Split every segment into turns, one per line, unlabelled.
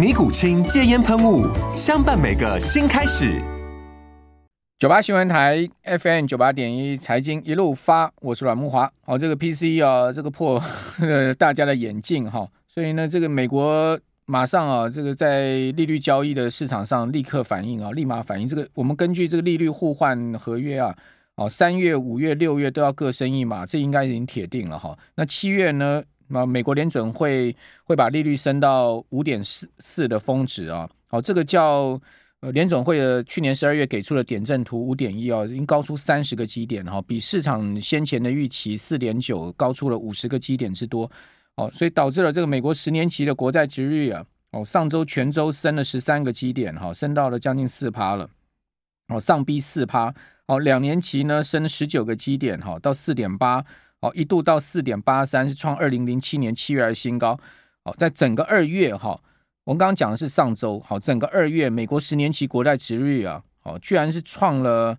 尼古清戒烟喷雾，相伴每个新开始。
九八新闻台 FM 九八点一财经一路发，我是阮木华。哦，这个 PC 啊，这个破呵呵 大家的眼镜哈，所以呢，这个美国马上啊，这个在利率交易的市场上立刻反应啊，立马反应。这个我们根据这个利率互换合约啊，哦，三月、五月、六月都要各升一码，这应该已经铁定了哈。那七月呢？那美国联准会会把利率升到五点四四的峰值啊，好，这个叫呃联准会的去年十二月给出的点阵图五点一啊，已经高出三十个基点哈，比市场先前的预期四点九高出了五十个基点之多，哦，所以导致了这个美国十年期的国债殖率啊，哦，上周全周升了十三个基点哈，升到了将近四趴了，哦，上逼四趴，哦，两年期呢升十九个基点哈，到四点八。哦，一度到四点八三，是创二零零七年七月的新高。哦，在整个二月哈，我们刚刚讲的是上周，好，整个二月美国十年期国债殖率啊，哦，居然是创了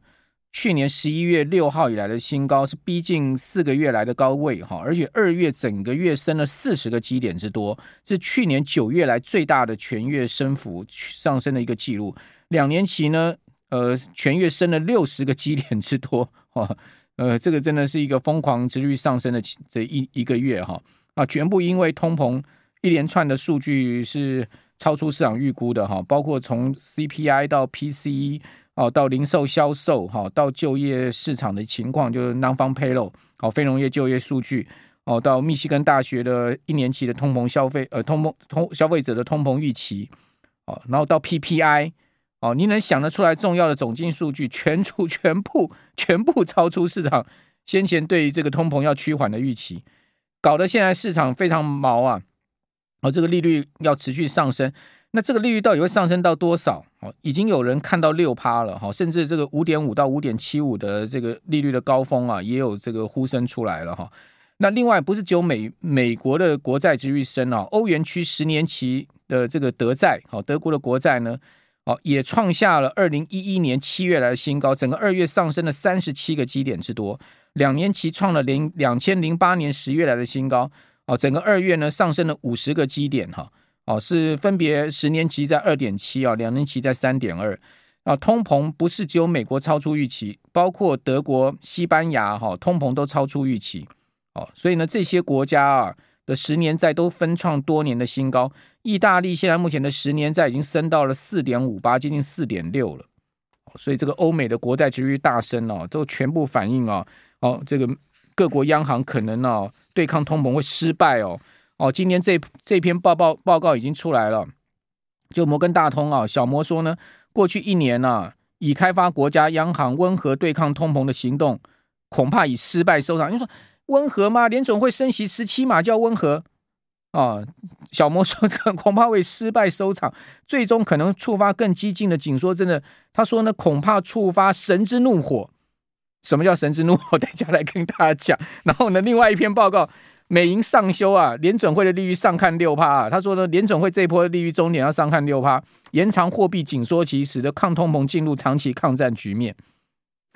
去年十一月六号以来的新高，是逼近四个月来的高位哈，而且二月整个月升了四十个基点之多，是去年九月来最大的全月升幅上升的一个记录。两年期呢，呃，全月升了六十个基点之多，哈。呃，这个真的是一个疯狂持续上升的这一一个月哈啊，全部因为通膨一连串的数据是超出市场预估的哈，包括从 CPI 到 PCE 哦，到零售销售哈，到就业市场的情况，就是 Non-Farm Payroll 哦，非农业就业数据哦，到密西根大学的一年期的通膨消费呃通膨通消费者的通膨预期哦，然后到 PPI。哦，你能想得出来重要的总经数据全出 全部全部超出市场先前对于这个通膨要趋缓的预期，搞得现在市场非常毛啊！哦，这个利率要持续上升，那这个利率到底会上升到多少？哦，已经有人看到六趴了，哈，甚至这个五点五到五点七五的这个利率的高峰啊，也有这个呼声出来了哈。那另外不是只有美美国的国债殖率升啊，欧元区十年期的这个德债，好，德国的国债呢？哦，也创下了二零一一年七月来的新高，整个二月上升了三十七个基点之多，两年期创了零两千零八年十月来的新高。哦，整个二月呢上升了五十个基点哈。哦，是分别十年期在二点七啊，两年期在三点二。啊，通膨不是只有美国超出预期，包括德国、西班牙哈，通膨都超出预期。哦，所以呢，这些国家啊。的十年债都分创多年的新高，意大利现在目前的十年债已经升到了四点五八，接近四点六了。所以这个欧美的国债殖率大升哦，都全部反映哦，哦，这个各国央行可能哦对抗通膨会失败哦。哦，今天这这篇报报报告已经出来了，就摩根大通啊，小摩说呢，过去一年啊，已开发国家央行温和对抗通膨的行动，恐怕以失败收场。你说。温和吗？联总会升息十七码叫温和啊？小摩说这个恐怕会失败收场，最终可能触发更激进的紧缩。真的，他说呢，恐怕触发神之怒火。什么叫神之怒火？等一下来跟大家讲。然后呢，另外一篇报告，美银上修啊，联准会的利率上看六趴啊。他说呢，联准会这一波利率终点要上看六趴，延长货币紧缩期，使得抗通膨进入长期抗战局面。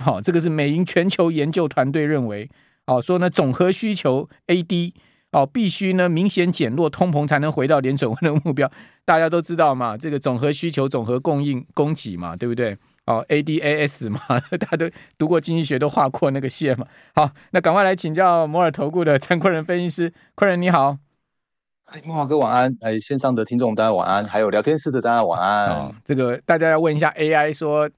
好，这个是美银全球研究团队认为。哦，说呢，总和需求 AD 哦，必须呢明显减弱，通膨才能回到联准会的目标。大家都知道嘛，这个总和需求、总和供应、供给嘛，对不对？哦，ADAS 嘛，大家都读过经济学，都画过那个线嘛。好，那赶快来请教摩尔投顾的陈坤仁分析师，坤仁你好。
哎，慕驊哥晚安。哎，线上的听众大家晚安，还有聊天室的大家晚安。
哦，这个大家要问一下 AI 说。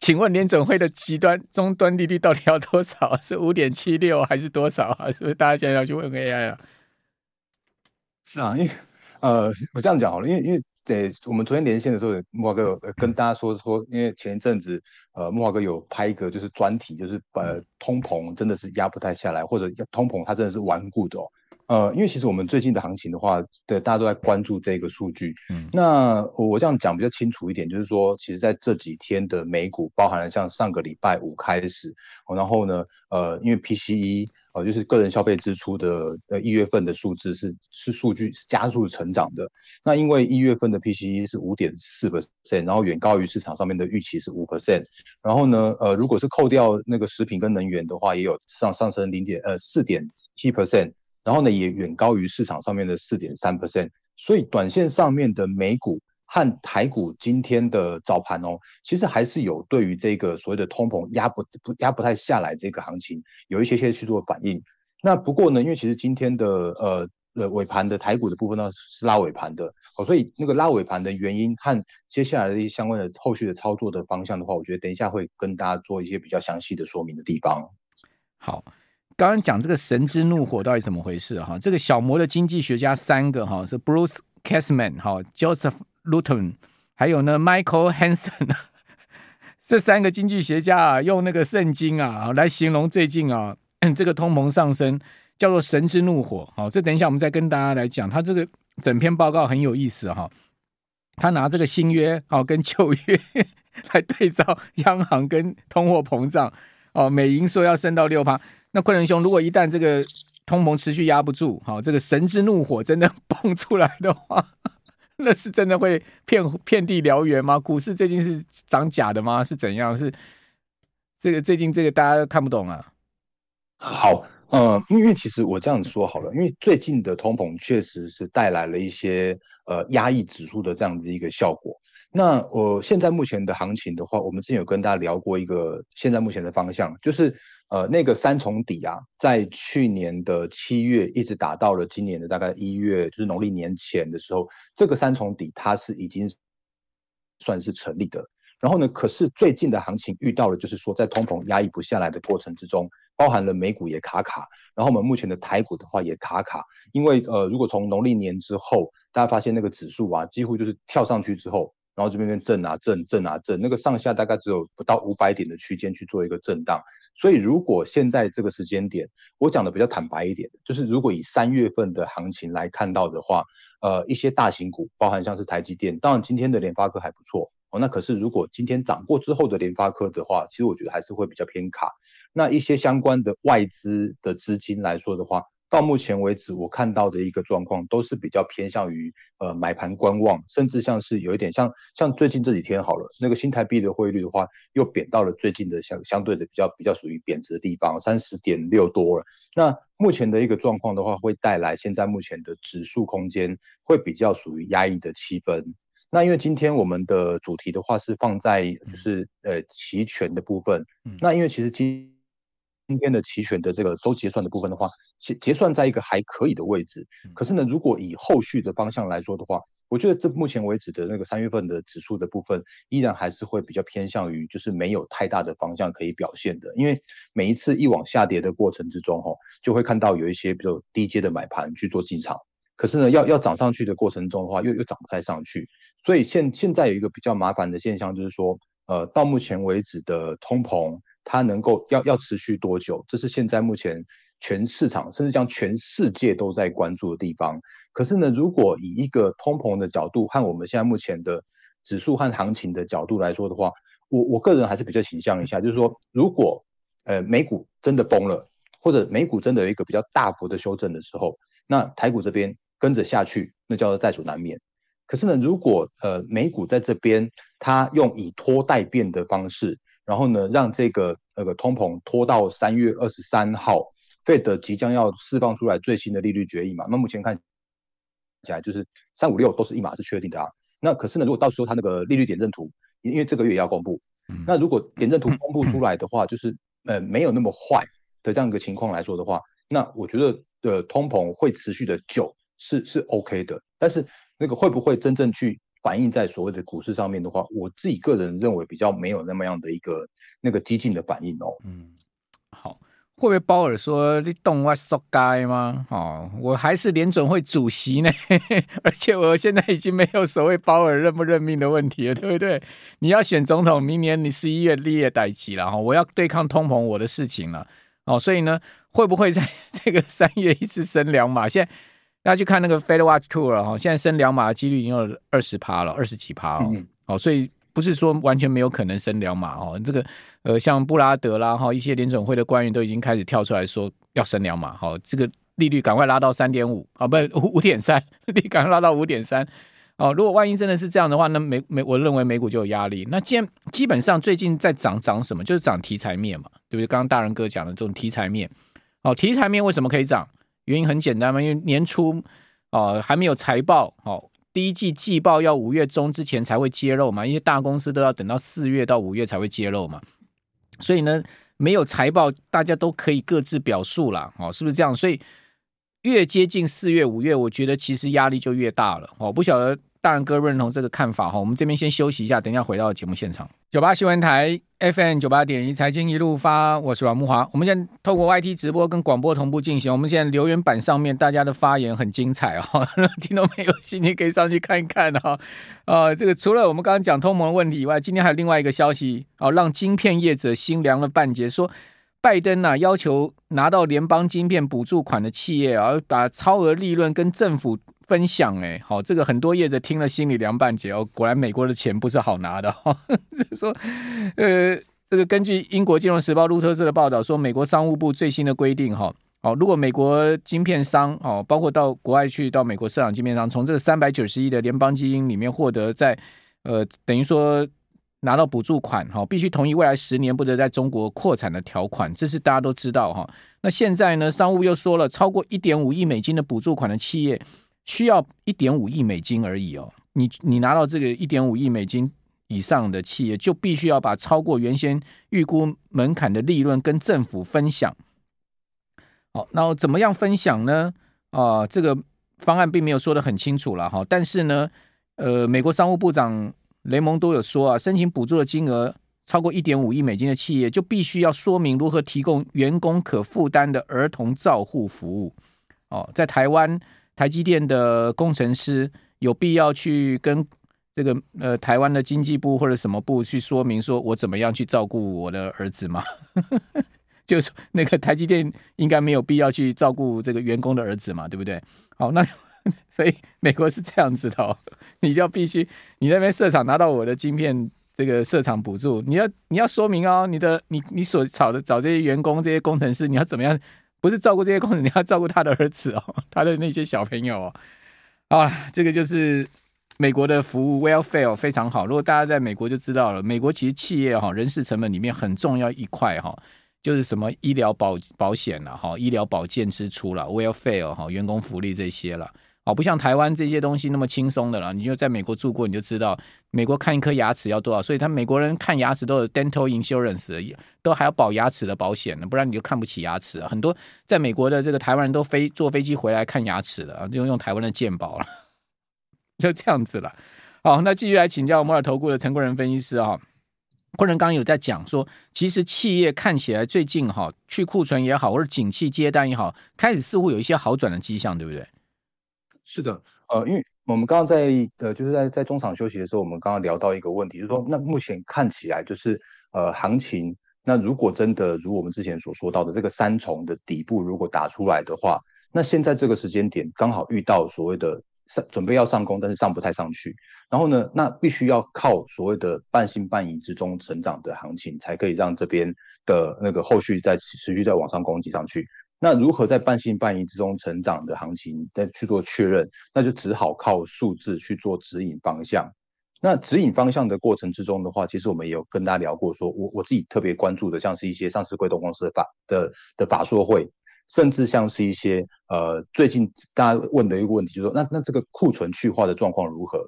请问联准会的极端终端利率到底要多少？是五点七六还是多少啊？是不是大家现在要去问 AI 啊？
是啊，因为呃，我这样讲好了，因为因为对，我们昨天连线的时候，木华哥有跟大家说说，因为前一阵子呃，木华哥有拍一个就是专题，就是呃，通膨真的是压不太下来，或者通膨它真的是顽固的哦。呃，因为其实我们最近的行情的话，对，大家都在关注这个数据。嗯，那我这样讲比较清楚一点，就是说，其实在这几天的美股，包含了像上个礼拜五开始，然后呢，呃，因为 PCE，呃，就是个人消费支出的呃一月份的数字是是数据是加速成长的。那因为一月份的 PCE 是五点四 percent，然后远高于市场上面的预期是五 percent。然后呢，呃，如果是扣掉那个食品跟能源的话，也有上上升零点呃四点七 percent。然后呢，也远高于市场上面的四点三 percent，所以短线上面的美股和台股今天的早盘哦，其实还是有对于这个所谓的通膨压不不压不太下来这个行情有一些些去做反应。那不过呢，因为其实今天的呃呃尾盘的台股的部分呢是拉尾盘的哦，所以那个拉尾盘的原因和接下来的一些相关的后续的操作的方向的话，我觉得等一下会跟大家做一些比较详细的说明的地方。
好。刚刚讲这个神之怒火到底怎么回事哈？这个小魔的经济学家三个哈是 Bruce Kasman 哈 Joseph Luton，还有呢 Michael Hansen 这三个经济学家啊用那个圣经啊来形容最近啊 这个通膨上升叫做神之怒火。好，这等一下我们再跟大家来讲。他这个整篇报告很有意思哈，他拿这个新约哦跟旧约 来对照央行跟通货膨胀哦，美银说要升到六趴。那昆仁兄，如果一旦这个通膨持续压不住，好，这个神之怒火真的 蹦出来的话，那是真的会遍遍地燎原吗？股市最近是涨假的吗？是怎样？是这个最近这个大家都看不懂啊。
好，呃，因为其实我这样子说好了，因为最近的通膨确实是带来了一些呃压抑指数的这样的一个效果。那我、现在目前的行情的话，我们之前有跟大家聊过一个现在目前的方向，就是。呃，那个三重底啊，在去年的七月一直打到了今年的大概一月，就是农历年前的时候，这个三重底它是已经算是成立的。然后呢，可是最近的行情遇到了，就是说在通膨压抑不下来的过程之中，包含了美股也卡卡，然后我们目前的台股的话也卡卡，因为呃，如果从农历年之后，大家发现那个指数啊，几乎就是跳上去之后，然后这边边震啊震震啊震，那个上下大概只有不到五百点的区间去做一个震荡。所以，如果现在这个时间点，我讲的比较坦白一点，就是如果以三月份的行情来看到的话，呃，一些大型股，包含像是台积电，当然今天的联发科还不错哦。那可是如果今天涨过之后的联发科的话，其实我觉得还是会比较偏卡。那一些相关的外资的资金来说的话，到目前为止，我看到的一个状况都是比较偏向于呃买盘观望，甚至像是有一点像像最近这几天好了，那个新台币的汇率的话，又贬到了最近的相相对的比较比较属于贬值的地方，三十点六多了。那目前的一个状况的话，会带来现在目前的指数空间会比较属于压抑的气氛。那因为今天我们的主题的话是放在就是呃期权的部分，那因为其实今今天的期权的这个周结算的部分的话，结结算在一个还可以的位置。可是呢，如果以后续的方向来说的话，我觉得这目前为止的那个三月份的指数的部分，依然还是会比较偏向于就是没有太大的方向可以表现的。因为每一次一往下跌的过程之中，哈，就会看到有一些比较低阶的买盘去做进场。可是呢，要要涨上去的过程中的话，又又涨不太上去。所以现现在有一个比较麻烦的现象，就是说，呃，到目前为止的通膨。它能够要要持续多久？这是现在目前全市场甚至将全世界都在关注的地方。可是呢，如果以一个通膨的角度和我们现在目前的指数和行情的角度来说的话，我我个人还是比较倾向一下，就是说，如果呃美股真的崩了，或者美股真的有一个比较大幅的修正的时候，那台股这边跟着下去，那叫做在所难免。可是呢，如果呃美股在这边，它用以拖待变的方式。然后呢，让这个那个通膨拖到三月二十三号，Fed 即将要释放出来最新的利率决议嘛？那目前看起来就是三五六都是一码是确定的啊。那可是呢，如果到时候它那个利率点阵图，因为这个月也要公布，那如果点阵图公布出来的话，就是呃没有那么坏的这样一个情况来说的话，那我觉得的通膨会持续的久是是 OK 的。但是那个会不会真正去反映在所谓的股市上面的话，我自己个人认为比较没有那么样的一个那个激进的反应哦。
嗯，好。会不会鲍尔说你懂我说该吗？哦，我还是联准会主席呢，而且我现在已经没有所谓鲍尔任不任命的问题了，对不对？你要选总统，明年你十一月立业待期了哈，我要对抗通膨，我的事情了哦，所以呢，会不会在 这个三月一次升两码？现在大家去看那个 Fed Watch Tour 哈，现在升两码的几率已经有二十趴了，二十几趴哦，哦，所以。不是说完全没有可能升两码哦，这个呃，像布拉德啦哈，一些联准会的官员都已经开始跳出来说要升两码，好，这个利率赶快拉到三点五啊，不五五点三，利率赶快拉到五点三哦。如果万一真的是这样的话，那美美我认为美股就有压力。那既然基本上最近在涨涨什么，就是涨题材面嘛，对不对？刚刚大仁哥讲的这种题材面，哦，题材面为什么可以涨？原因很简单嘛，因为年初哦还没有财报哦。第一季季报要五月中之前才会揭露嘛，因为大公司都要等到四月到五月才会揭露嘛，所以呢，没有财报，大家都可以各自表述啦，哦，是不是这样？所以越接近四月、五月，我觉得其实压力就越大了，哦，不晓得。大仁哥认同这个看法哈，我们这边先休息一下，等一下回到节目现场。九八新闻台 FM 九八点一财经一路发，我是阮木华。我们现在透过 YT 直播跟广播同步进行。我们现在留言板上面大家的发言很精彩哦，听众朋友心情可以上去看一看哈。呃，这个除了我们刚刚讲通膨问题以外，今天还有另外一个消息哦，让晶片业者心凉了半截，说拜登呐、要求拿到联邦晶片补助款的企业啊，把超额利润跟政府。分享哎，好，这个很多业者听了心里凉半截哦。果然美国的钱不是好拿的。哈 说，呃，这个根据英国金融时报路透社的报道说，美国商务部最新的规定哈，好，如果美国晶片商哦，包括到国外去到美国设厂晶片商，从这个三百九十亿的联邦基金里面获得在呃，等于说拿到补助款哈，必须同意未来十年不得在中国扩产的条款，这是大家都知道哈。那现在呢，商务又说了，超过一点五亿美金的补助款的企业。需要一点五亿美金而已哦，你你拿到这个一点五亿美金以上的企业，就必须要把超过原先预估门槛的利润跟政府分享。好，那怎么样分享呢？啊，这个方案并没有说得很清楚了哈。但是呢，呃，美国商务部长雷蒙都有说啊，申请补助的金额超过一点五亿美金的企业，就必须要说明如何提供员工可负担的儿童照护服务。哦，在台湾。台积电的工程师有必要去跟这个呃台湾的经济部或者什么部去说明，说我怎么样去照顾我的儿子吗？就是那个台积电应该没有必要去照顾这个员工的儿子嘛，对不对？好，那 所以美国是这样子的，哦，你就要必须你那边设厂拿到我的晶片这个设厂补助，你要你要说明哦，你的你你所找的找这些员工这些工程师，你要怎么样？不是照顾这些工人，你要照顾他的儿子哦，他的那些小朋友哦。啊，这个就是美国的服务 welfare 非常好。如果大家在美国就知道了，美国其实企业哈人事成本里面很重要一块哈，就是什么医疗保保险了哈，医疗保健支出了 welfare 哈，员工福利这些了。哦，不像台湾这些东西那么轻松的了。你就在美国住过，你就知道美国看一颗牙齿要多少。所以他美国人看牙齿都有 dental insurance，都还要保牙齿的保险呢，不然你就看不起牙齿。很多在美国的这个台湾人都飞坐飞机回来看牙齿了，就用台湾的健保了，就这样子了。好，那继续来请教摩尔投顾的陈冠仁分析师啊。冠仁刚刚有在讲说，其实企业看起来最近哈去库存也好，或者景气接单也好，开始似乎有一些好转的迹象，对不对？
是的，呃，因为我们刚刚在呃，就是在在中场休息的时候，我们刚刚聊到一个问题，就是说，那目前看起来就是呃，行情，那如果真的如我们之前所说到的这个三重的底部如果打出来的话，那现在这个时间点刚好遇到所谓的上准备要上攻，但是上不太上去，然后呢，那必须要靠所谓的半信半疑之中成长的行情，才可以让这边的那个后续再持续再往上攻击上去。那如何在半信半疑之中成长的行情再去做确认？那就只好靠数字去做指引方向。那指引方向的过程之中的话，其实我们也有跟大家聊过说，我我自己特别关注的，像是一些上市柜动公司的法的的法说会，甚至像是一些呃最近大家问的一个问题，就是说那那这个库存去化的状况如何？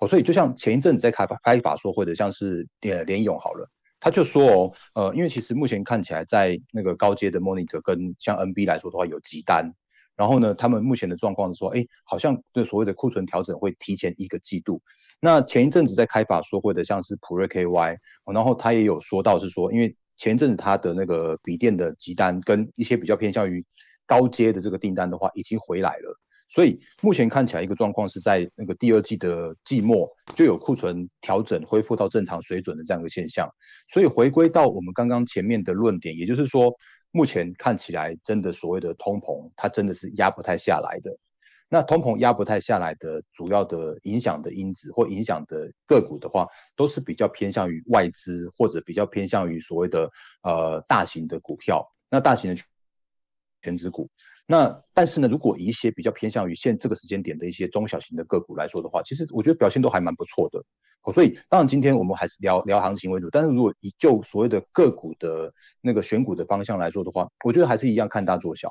哦，所以就像前一阵子在开开法说会的，像是呃联咏好了。他就说哦，呃，因为其实目前看起来，在那个高阶的 monitor 跟像 NB 来说的话，有急单，然后呢，他们目前的状况是说，哎，好像对所谓的库存调整会提前一个季度，那前一阵子在开法说会的，像是普瑞 KY，然后他也有说到是说，因为前一阵子他的那个笔电的急单跟一些比较偏向于高阶的这个订单的话，已经回来了。所以目前看起来一个状况是在那个第二季的季末就有库存调整恢复到正常水准的这样一个现象。所以回归到我们刚刚前面的论点，也就是说，目前看起来真的所谓的通膨，它真的是压不太下来的。那通膨压不太下来的主要的影响的因子或影响的个股的话，都是比较偏向于外资或者比较偏向于所谓的呃大型的股票，那大型的全值股。那但是呢，如果一些比较偏向于现这个时间点的一些中小型的个股来说的话，其实我觉得表现都还蛮不错的。所以当然今天我们还是聊聊行情为主，但是如果以就所谓的个股的那个选股的方向来说的话，我觉得还是一样看大做小。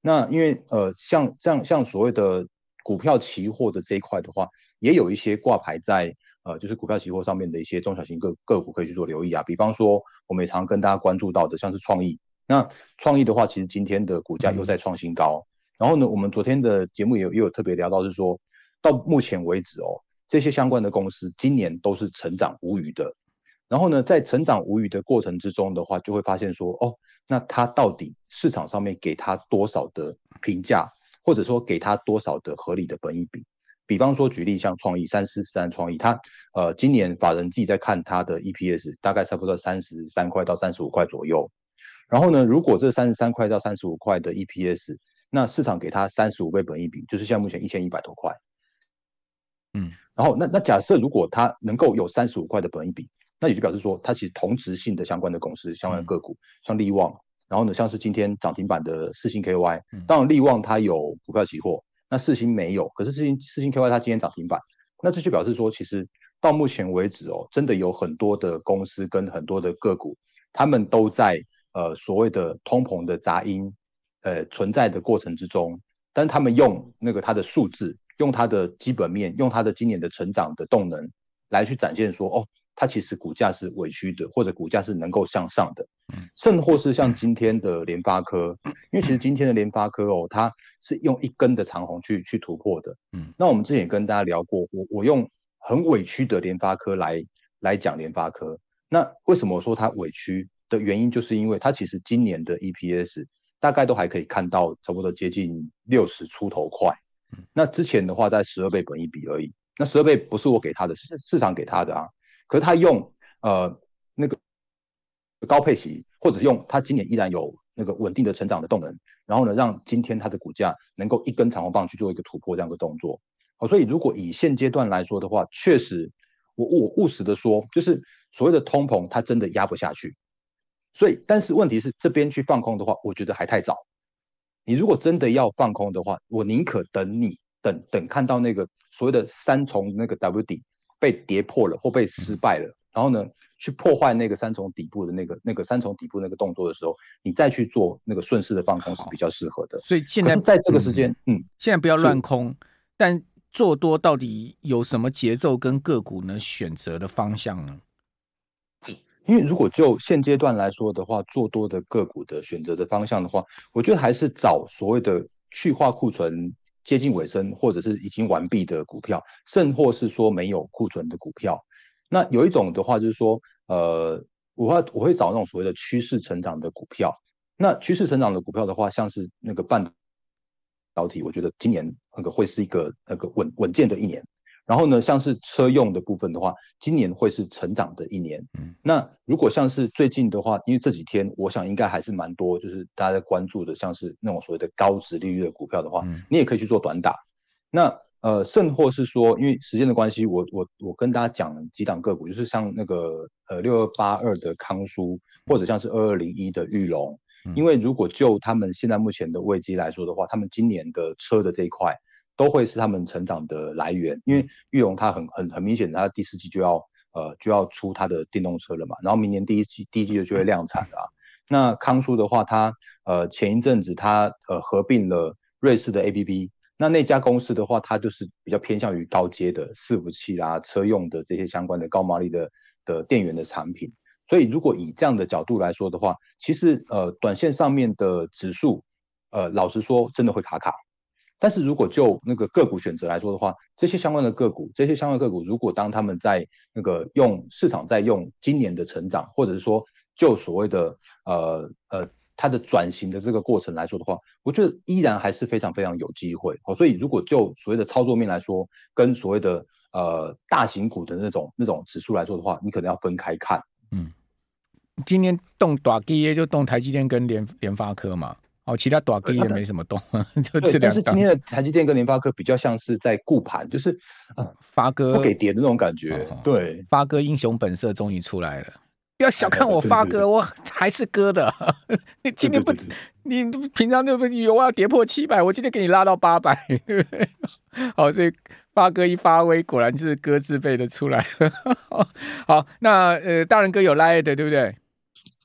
那因为呃像这样像所谓的股票期货的这一块的话，也有一些挂牌在呃就是股票期货上面的一些中小型个个股可以去做留意啊，比方说我们也常跟大家关注到的像是创意。那创意的话，其实今天的股价又在创新高。然后呢，我们昨天的节目也有也有特别聊到，是说到目前为止哦，这些相关的公司今年都是成长无余的。然后呢，在成长无余的过程之中的话，就会发现说，哦，那它到底市场上面给它多少的评价，或者说给它多少的合理的本益比？比方说举例像创意三四三创意，它呃今年法人自己在看它的 EPS，大概差不多三十三块到三十五块左右。然后呢，如果这三十三块到三十五块的 EPS，那市场给它三十五倍本益比，就是像目前一千一百多块。嗯，然后那那假设如果它能够有三十五块的本益比，那也就表示说它其实同质性的相关的公司、相关的个股，嗯、像利旺，然后呢像是今天涨停板的四星 KY，当然利旺它有股票期货，那四星没有，可是四星四星 KY 它今天涨停板，那这就表示说其实到目前为止哦，真的有很多的公司跟很多的个股，他们都在。呃，所谓的通膨的杂音，呃，存在的过程之中，但他们用那个它的数字，用它的基本面，用它的今年的成长的动能，来去展现说，哦，它其实股价是委屈的，或者股价是能够向上的，甚或是像今天的联发科，因为其实今天的联发科哦，它是用一根的长红去去突破的，嗯，那我们之前也跟大家聊过，我我用很委屈的联发科来来讲联发科，那为什么我说它委屈？的原因就是因为它其实今年的 EPS 大概都还可以看到差不多接近六十出头块，那之前的话在十二倍本一比而已，那十二倍不是我给他的，是市场给他的啊。可是他用呃那个高配息，或者是用他今年依然有那个稳定的成长的动能，然后呢让今天它的股价能够一根长红棒去做一个突破这样的动作。好，所以如果以现阶段来说的话，确实我我务实的说，就是所谓的通膨它真的压不下去。所以，但是问题是，这边去放空的话，我觉得还太早。你如果真的要放空的话，我宁可等你等等看到那个所谓的三重那个 W 底被跌破了或被失败了，然后呢，去破坏那个三重底部的那个那个三重底部那个动作的时候，你再去做那个顺势的放空是比较适合的。
所以现在
在这个时间，嗯，嗯，
现在不要乱空，但做多到底有什么节奏跟个股呢？选择的方向呢？
因为如果就现阶段来说的话，做多的个股的选择的方向的话，我觉得还是找所谓的去化库存接近尾声，或者是已经完毕的股票，甚或是说没有库存的股票。那有一种的话就是说，呃，我会我会找那种所谓的趋势成长的股票。那趋势成长的股票的话，像是那个半导体，我觉得今年那个会是一个那个稳稳健的一年。然后呢，像是车用的部分的话，今年会是成长的一年。嗯，那如果像是最近的话，因为这几天我想应该还是蛮多，就是大家在关注的，像是那种所谓的高值利率的股票的话，嗯，你也可以去做短打。那呃，甚或是说，因为时间的关系，我我我跟大家讲几档个股，就是像那个呃六二八二的康舒，或者像是二二零一的裕隆，嗯，因为如果就他们现在目前的位阶来说的话，他们今年的车的这一块。都会是他们成长的来源，因为玉龙它很很很明显，它第四季就要呃就要出它的电动车了嘛，然后明年第一季第一季就就会量产了啊。那康舒的话，它呃前一阵子它呃合并了瑞士的 A.P.P.，那那家公司的话，它就是比较偏向于高阶的伺服器啦、车用的这些相关的高毛利的的电源的产品。所以如果以这样的角度来说的话，其实呃短线上面的指数呃老实说真的会卡卡。但是如果就那个个股选择来说的话，这些相关的个股，这些相关个股，如果当他们在那个用市场在用今年的成长，或者是说就所谓的呃呃它的转型的这个过程来说的话，我觉得依然还是非常非常有机会。好，所以如果就所谓的操作面来说，跟所谓的呃大型股的那种那种指数来说的话，你可能要分开看。
嗯，今天动大机就动台积电跟联联发科嘛。哦，其他短个也没什么动，就这两。
但是今天的台积电跟联发科比较像是在顾盘，就是
发哥
不给跌的那种感觉。对，
发哥英雄本色终于出来了，不要小看我发哥，我还是哥的。你今天不，你平常就不有我要跌破七百，我今天给你拉到八百。好，所以发哥一发威，果然就是哥字辈的出来了。好，那呃，大人哥有 LINE 的，对不对？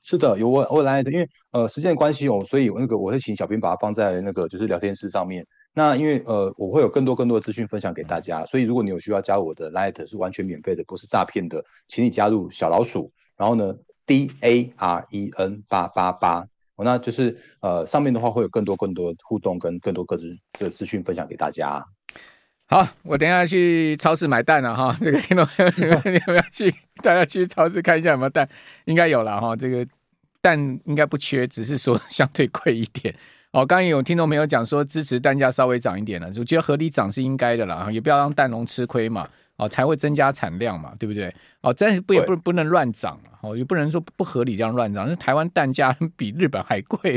是的，有我我来的，因为呃时间的关系哦，所以那个我会请小兵把它放在那个就是聊天室上面。那因为呃我会有更多更多的资讯分享给大家，所以如果你有需要加我的 Line 是完全免费的，不是诈骗的，请你加入小老鼠，然后呢 D A R E N 八八八，那就是呃上面的话会有更多更多互动跟更多各自的资讯分享给大家。
好，我等一下去超市买蛋了哈，这个听众朋友你们你们要去大家去超市看一下有没有蛋，应该有了哈，这个。蛋应该不缺，只是说相对贵一点。哦，刚刚有听众朋友讲说支持蛋价稍微涨一点了，我觉得合理涨是应该的啦，也不要让蛋农吃亏嘛，哦，才会增加产量嘛，对不对？哦，但是不也不不能乱涨哦，也不能说不合理这样乱涨。那台湾蛋价比日本还贵